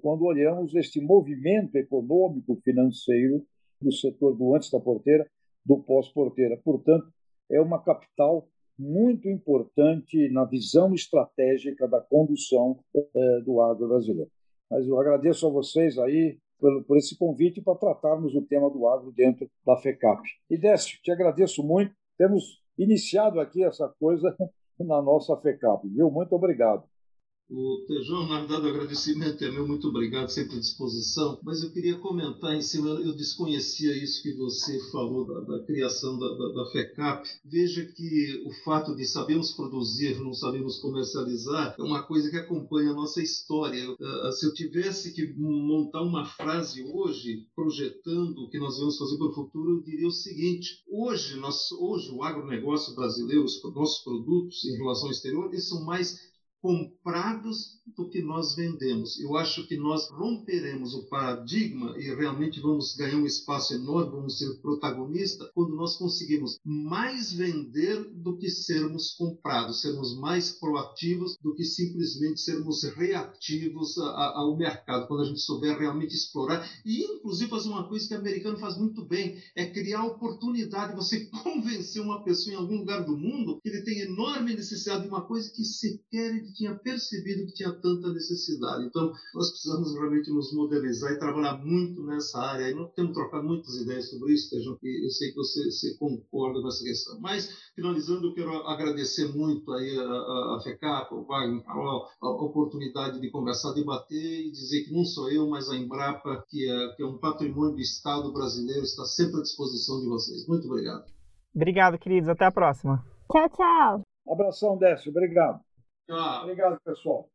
Quando olhamos este movimento econômico financeiro do setor do antes da porteira, do pós-porteira. Portanto, é uma capital muito importante na visão estratégica da condução eh, do agro brasileiro. Mas eu agradeço a vocês aí por, por esse convite para tratarmos o tema do agro dentro da FECAP. E Décio, te agradeço muito. Temos iniciado aqui essa coisa <laughs> na nossa FECAP, viu? Muito obrigado. O Tejão, na verdade, o agradecimento é meu, muito obrigado, sempre à disposição. Mas eu queria comentar em cima, eu desconhecia isso que você falou da, da criação da, da, da, FECAP. Veja que o fato de sabermos produzir, não sabemos comercializar, é uma coisa que acompanha a nossa história. Uh, se eu tivesse que montar uma frase hoje, projetando o que nós vamos fazer para o futuro, eu diria o seguinte: hoje, nós, hoje o agronegócio brasileiro, os nossos produtos em relação ao exterior, eles são mais comprados do que nós vendemos. Eu acho que nós romperemos o paradigma e realmente vamos ganhar um espaço enorme, vamos ser protagonistas quando nós conseguimos mais vender do que sermos comprados, sermos mais proativos do que simplesmente sermos reativos a, a, ao mercado, quando a gente souber realmente explorar e inclusive fazer uma coisa que o americano faz muito bem, é criar oportunidade, você <laughs> convencer uma pessoa em algum lugar do mundo que ele tem enorme necessidade de uma coisa que sequer ele tinha percebido que tinha tanta necessidade. Então, nós precisamos realmente nos modelizar e trabalhar muito nessa área. E nós temos trocado muitas ideias sobre isso, Tejão, que eu sei que você, você, concorda com essa questão. Mas, finalizando, eu quero agradecer muito aí a, a, a FECAP, o Wagner, a, a, oportunidade de conversar, debater e dizer que não sou eu, mas a Embrapa, que é, que é um patrimônio do Estado brasileiro, está sempre à disposição de vocês. Muito obrigado. Obrigado, queridos. Até a próxima. Tchau, tchau. Abração, Décio. Obrigado. Tchau. Obrigado, pessoal.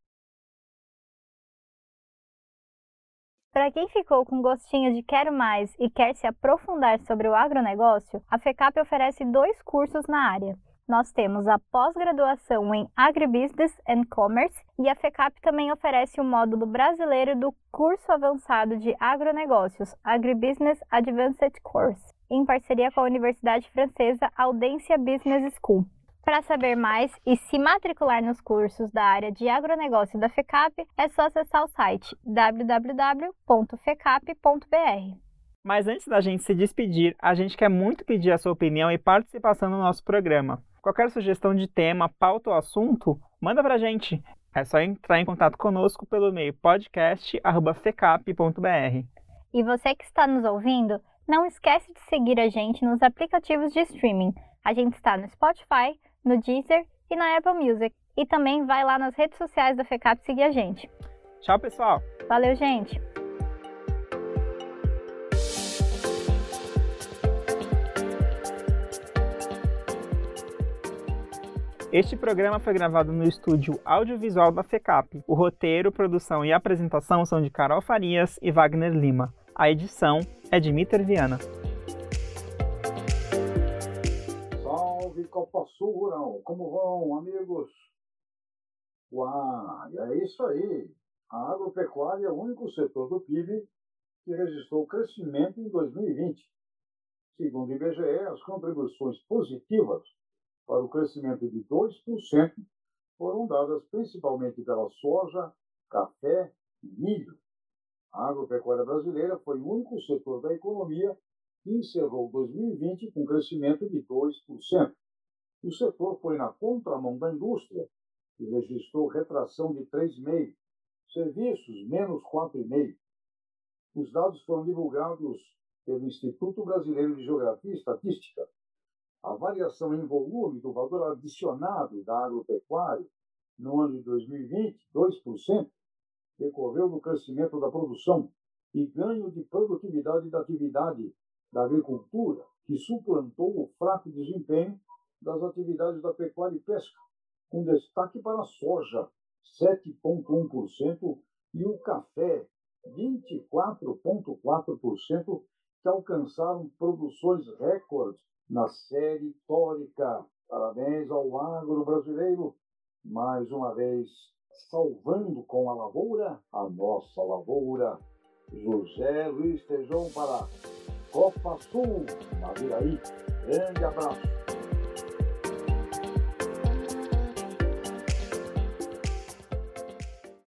Para quem ficou com gostinho de quero mais e quer se aprofundar sobre o agronegócio, a FECAP oferece dois cursos na área. Nós temos a pós-graduação em Agribusiness and Commerce e a FECAP também oferece o módulo brasileiro do curso avançado de agronegócios, Agribusiness Advanced Course, em parceria com a Universidade Francesa Audencia Business School. Para saber mais e se matricular nos cursos da área de agronegócio da FECAP, é só acessar o site www.fecap.br. Mas antes da gente se despedir, a gente quer muito pedir a sua opinião e participação no nosso programa. Qualquer sugestão de tema, pauta ou assunto, manda pra gente. É só entrar em contato conosco pelo e-mail podcast@fecap.br. E você que está nos ouvindo, não esquece de seguir a gente nos aplicativos de streaming. A gente está no Spotify, no Deezer e na Apple Music. E também vai lá nas redes sociais da FECAP seguir a gente. Tchau, pessoal. Valeu, gente. Este programa foi gravado no estúdio audiovisual da FECAP. O roteiro, produção e apresentação são de Carol Farias e Wagner Lima. A edição é de Mitter Viana. Copa Sul Rural. Como vão, amigos? Uau, é isso aí. A agropecuária é o único setor do PIB que registrou crescimento em 2020. Segundo o IBGE, as contribuições positivas para o crescimento de 2% foram dadas principalmente pela soja, café e milho. A agropecuária brasileira foi o único setor da economia que encerrou 2020 com crescimento de 2%. O setor foi na contramão da indústria, que registrou retração de 3,5%, serviços, menos 4,5%. Os dados foram divulgados pelo Instituto Brasileiro de Geografia e Estatística. A variação em volume do valor adicionado da agropecuária no ano de 2020, 2%, decorreu do crescimento da produção e ganho de produtividade da atividade da agricultura, que suplantou o fraco desempenho das atividades da pecuária e pesca, com destaque para a soja, 7,1%, e o café, 24,4%, que alcançaram produções recordes na série histórica. Parabéns ao agro brasileiro, mais uma vez salvando com a lavoura a nossa lavoura. José Luiz Tejão para Copa Sul, na Viraí. Grande abraço.